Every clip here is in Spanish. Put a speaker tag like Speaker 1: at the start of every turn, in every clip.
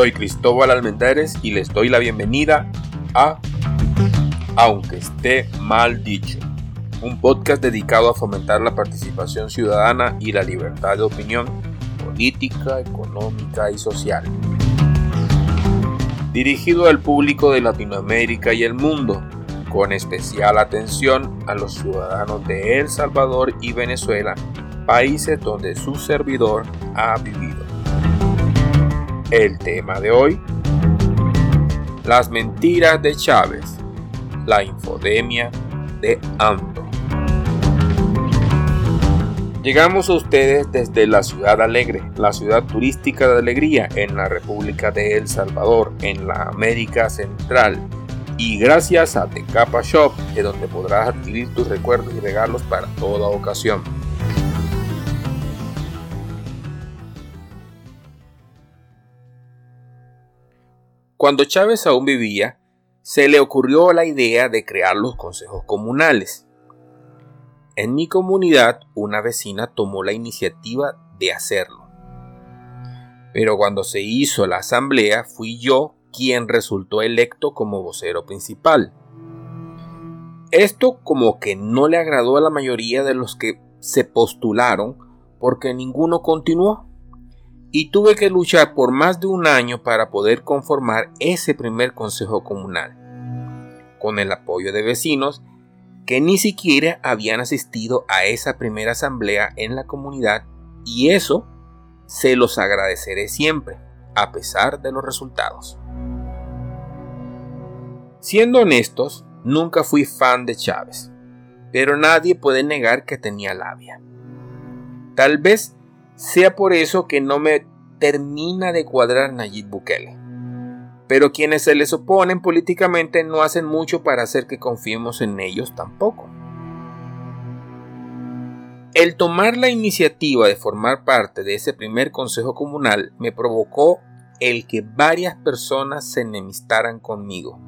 Speaker 1: Soy Cristóbal Almendares y les doy la bienvenida a Aunque esté mal dicho, un podcast dedicado a fomentar la participación ciudadana y la libertad de opinión política, económica y social. Dirigido al público de Latinoamérica y el mundo, con especial atención a los ciudadanos de El Salvador y Venezuela, países donde su servidor ha vivido. El tema de hoy, las mentiras de Chávez, la infodemia de AMLO. Llegamos a ustedes desde la ciudad alegre, la ciudad turística de alegría en la República de El Salvador, en la América Central. Y gracias a Tecapa Shop, de donde podrás adquirir tus recuerdos y regalos para toda ocasión. Cuando Chávez aún vivía, se le ocurrió la idea de crear los consejos comunales. En mi comunidad, una vecina tomó la iniciativa de hacerlo. Pero cuando se hizo la asamblea, fui yo quien resultó electo como vocero principal. Esto como que no le agradó a la mayoría de los que se postularon porque ninguno continuó y tuve que luchar por más de un año para poder conformar ese primer consejo comunal, con el apoyo de vecinos que ni siquiera habían asistido a esa primera asamblea en la comunidad y eso se los agradeceré siempre, a pesar de los resultados. Siendo honestos, nunca fui fan de Chávez, pero nadie puede negar que tenía labia. Tal vez sea por eso que no me termina de cuadrar Nayib Bukele. Pero quienes se les oponen políticamente no hacen mucho para hacer que confiemos en ellos tampoco. El tomar la iniciativa de formar parte de ese primer consejo comunal me provocó el que varias personas se enemistaran conmigo.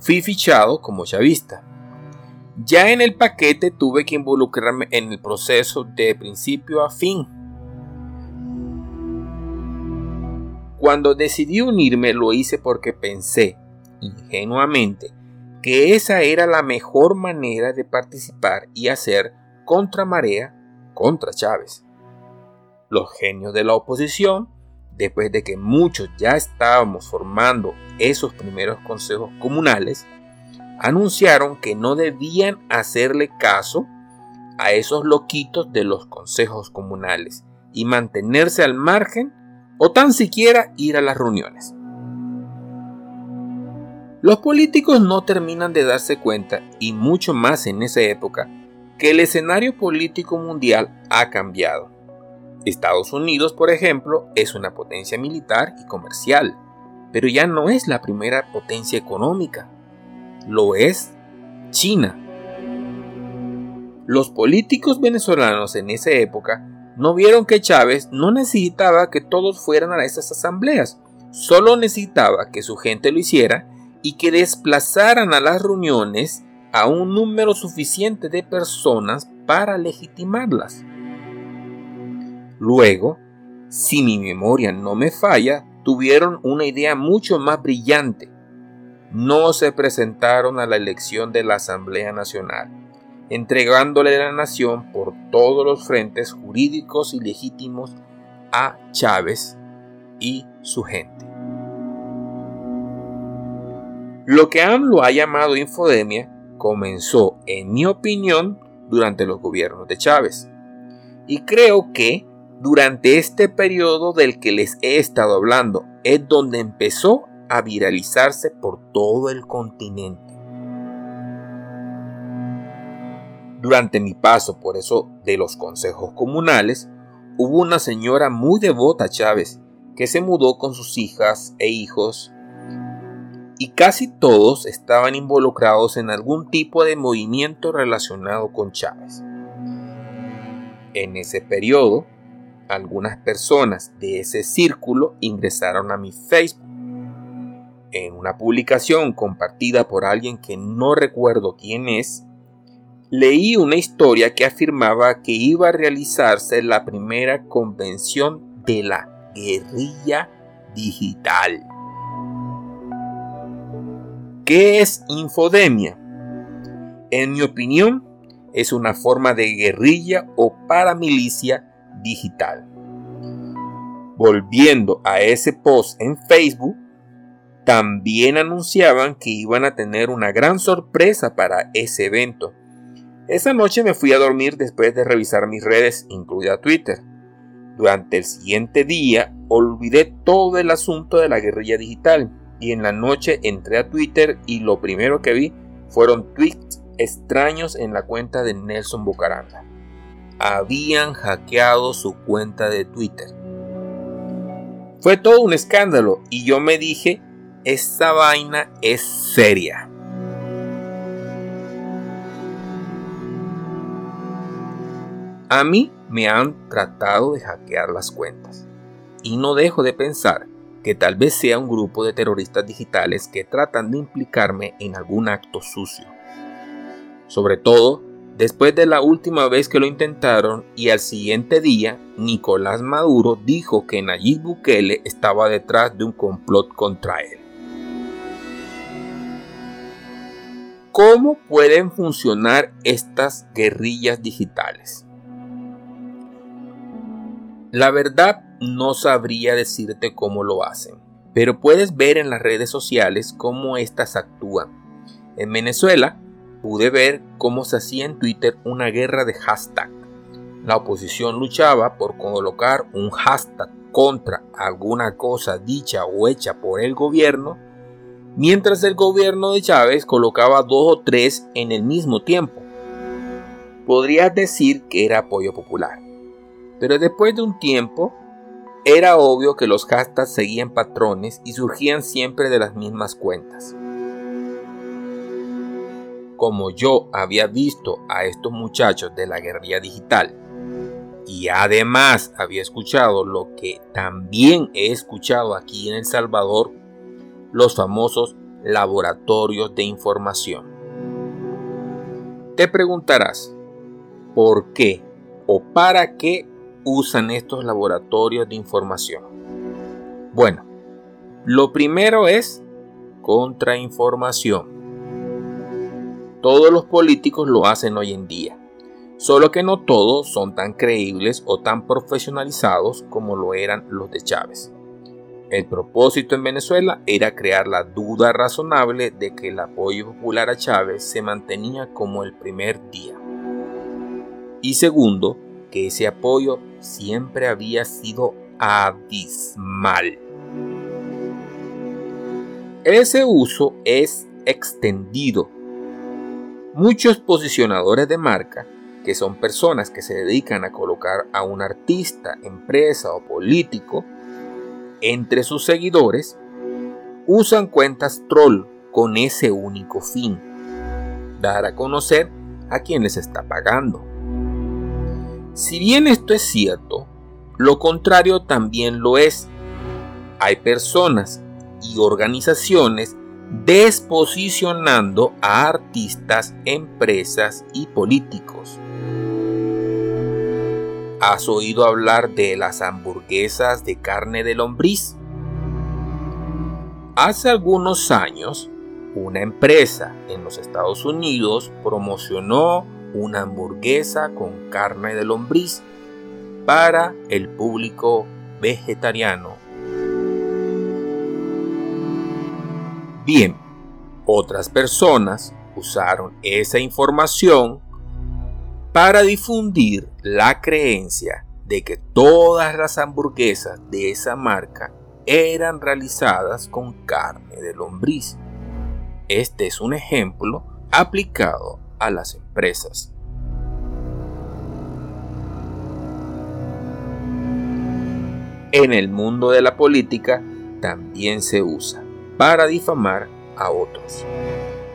Speaker 1: Fui fichado como chavista. Ya en el paquete tuve que involucrarme en el proceso de principio a fin Cuando decidí unirme lo hice porque pensé, ingenuamente, que esa era la mejor manera de participar y hacer contra marea contra Chávez. Los genios de la oposición, después de que muchos ya estábamos formando esos primeros consejos comunales, anunciaron que no debían hacerle caso a esos loquitos de los consejos comunales y mantenerse al margen o tan siquiera ir a las reuniones. Los políticos no terminan de darse cuenta, y mucho más en esa época, que el escenario político mundial ha cambiado. Estados Unidos, por ejemplo, es una potencia militar y comercial, pero ya no es la primera potencia económica. Lo es China. Los políticos venezolanos en esa época no vieron que Chávez no necesitaba que todos fueran a esas asambleas, solo necesitaba que su gente lo hiciera y que desplazaran a las reuniones a un número suficiente de personas para legitimarlas. Luego, si mi memoria no me falla, tuvieron una idea mucho más brillante. No se presentaron a la elección de la Asamblea Nacional entregándole la nación por todos los frentes jurídicos y legítimos a Chávez y su gente. Lo que AMLO ha llamado infodemia comenzó, en mi opinión, durante los gobiernos de Chávez. Y creo que durante este periodo del que les he estado hablando es donde empezó a viralizarse por todo el continente. Durante mi paso por eso de los consejos comunales, hubo una señora muy devota a Chávez que se mudó con sus hijas e hijos y casi todos estaban involucrados en algún tipo de movimiento relacionado con Chávez. En ese periodo, algunas personas de ese círculo ingresaron a mi Facebook. En una publicación compartida por alguien que no recuerdo quién es, leí una historia que afirmaba que iba a realizarse la primera convención de la guerrilla digital. ¿Qué es infodemia? En mi opinión, es una forma de guerrilla o paramilicia digital. Volviendo a ese post en Facebook, también anunciaban que iban a tener una gran sorpresa para ese evento. Esa noche me fui a dormir después de revisar mis redes, incluida Twitter. Durante el siguiente día olvidé todo el asunto de la guerrilla digital y en la noche entré a Twitter y lo primero que vi fueron tweets extraños en la cuenta de Nelson Bucaranda. Habían hackeado su cuenta de Twitter. Fue todo un escándalo y yo me dije, esta vaina es seria. A mí me han tratado de hackear las cuentas y no dejo de pensar que tal vez sea un grupo de terroristas digitales que tratan de implicarme en algún acto sucio. Sobre todo después de la última vez que lo intentaron y al siguiente día Nicolás Maduro dijo que Nayib Bukele estaba detrás de un complot contra él. ¿Cómo pueden funcionar estas guerrillas digitales? La verdad no sabría decirte cómo lo hacen, pero puedes ver en las redes sociales cómo éstas actúan. En Venezuela pude ver cómo se hacía en Twitter una guerra de hashtag. La oposición luchaba por colocar un hashtag contra alguna cosa dicha o hecha por el gobierno, mientras el gobierno de Chávez colocaba dos o tres en el mismo tiempo. Podrías decir que era apoyo popular, pero después de un tiempo era obvio que los hashtags seguían patrones y surgían siempre de las mismas cuentas. Como yo había visto a estos muchachos de la guerrilla digital y además había escuchado lo que también he escuchado aquí en El Salvador, los famosos laboratorios de información. Te preguntarás, ¿por qué o para qué usan estos laboratorios de información? Bueno, lo primero es contrainformación. Todos los políticos lo hacen hoy en día, solo que no todos son tan creíbles o tan profesionalizados como lo eran los de Chávez. El propósito en Venezuela era crear la duda razonable de que el apoyo popular a Chávez se mantenía como el primer día. Y segundo, ese apoyo siempre había sido abismal. Ese uso es extendido. Muchos posicionadores de marca, que son personas que se dedican a colocar a un artista, empresa o político entre sus seguidores, usan cuentas troll con ese único fin, dar a conocer a quien les está pagando. Si bien esto es cierto, lo contrario también lo es. Hay personas y organizaciones desposicionando a artistas, empresas y políticos. ¿Has oído hablar de las hamburguesas de carne de lombriz? Hace algunos años, una empresa en los Estados Unidos promocionó una hamburguesa con carne de lombriz para el público vegetariano. Bien, otras personas usaron esa información para difundir la creencia de que todas las hamburguesas de esa marca eran realizadas con carne de lombriz. Este es un ejemplo aplicado a las empresas. En el mundo de la política también se usa para difamar a otros,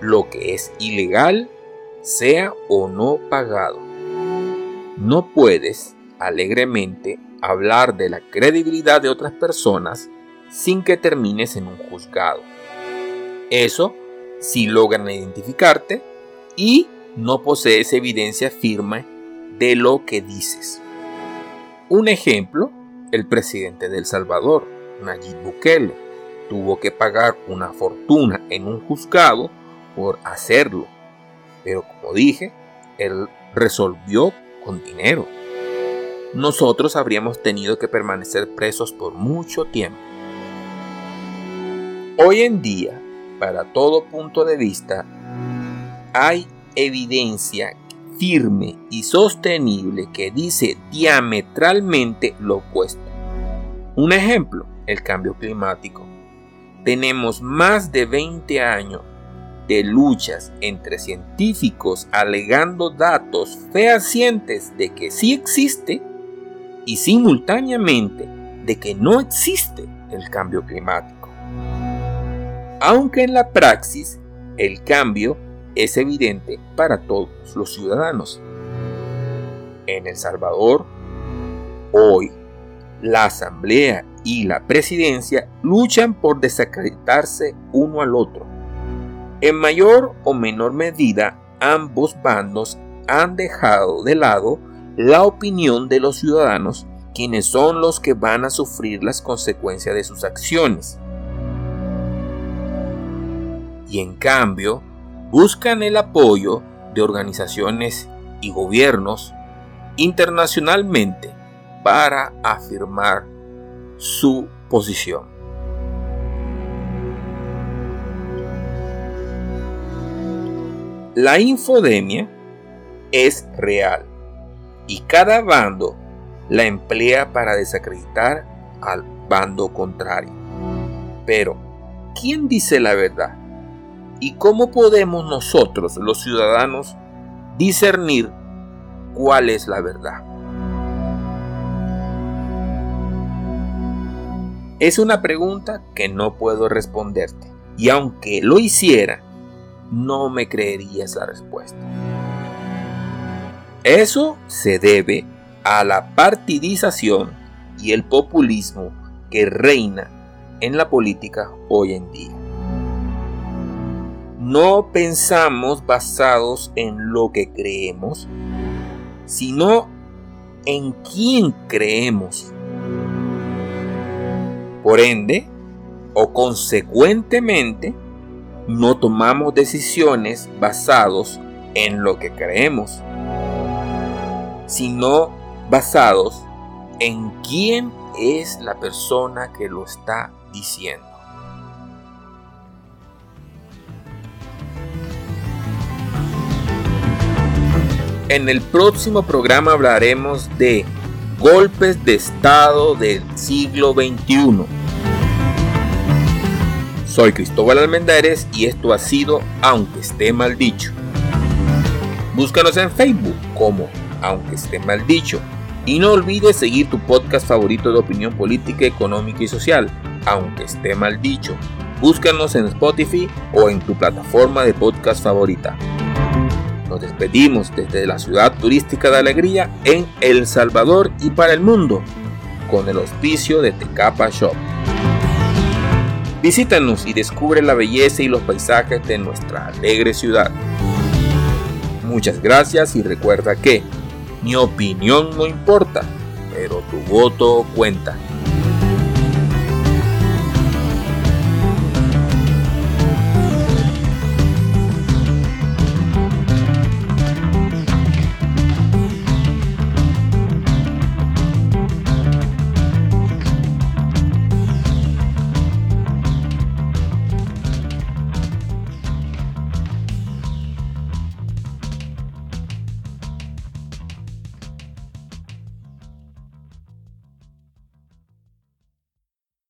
Speaker 1: lo que es ilegal, sea o no pagado. No puedes alegremente hablar de la credibilidad de otras personas sin que termines en un juzgado. Eso si logran identificarte y no posees evidencia firme de lo que dices. Un ejemplo, el presidente de El Salvador, Nayib Bukele tuvo que pagar una fortuna en un juzgado por hacerlo. Pero como dije, él resolvió con dinero. Nosotros habríamos tenido que permanecer presos por mucho tiempo. Hoy en día, para todo punto de vista, hay evidencia firme y sostenible que dice diametralmente lo opuesto. Un ejemplo, el cambio climático. Tenemos más de 20 años de luchas entre científicos alegando datos fehacientes de que sí existe y simultáneamente de que no existe el cambio climático. Aunque en la praxis el cambio es evidente para todos los ciudadanos. En El Salvador, hoy, la Asamblea y la Presidencia luchan por desacreditarse uno al otro. En mayor o menor medida, ambos bandos han dejado de lado la opinión de los ciudadanos, quienes son los que van a sufrir las consecuencias de sus acciones. Y en cambio, buscan el apoyo de organizaciones y gobiernos internacionalmente para afirmar su posición. La infodemia es real y cada bando la emplea para desacreditar al bando contrario. Pero, ¿quién dice la verdad? ¿Y cómo podemos nosotros, los ciudadanos, discernir cuál es la verdad? Es una pregunta que no puedo responderte. Y aunque lo hiciera, no me creerías la respuesta. Eso se debe a la partidización y el populismo que reina en la política hoy en día no pensamos basados en lo que creemos, sino en quién creemos. Por ende, o consecuentemente, no tomamos decisiones basados en lo que creemos, sino basados en quién es la persona que lo está diciendo. En el próximo programa hablaremos de golpes de Estado del siglo XXI. Soy Cristóbal Almendares y esto ha sido Aunque esté mal dicho. Búscanos en Facebook como Aunque esté mal dicho. Y no olvides seguir tu podcast favorito de opinión política, económica y social, aunque esté mal dicho. Búscanos en Spotify o en tu plataforma de podcast favorita. Nos despedimos desde la ciudad turística de Alegría en El Salvador y para el mundo con el auspicio de Tecapa Shop. Visítanos y descubre la belleza y los paisajes de nuestra alegre ciudad. Muchas gracias y recuerda que mi opinión no importa, pero tu voto cuenta.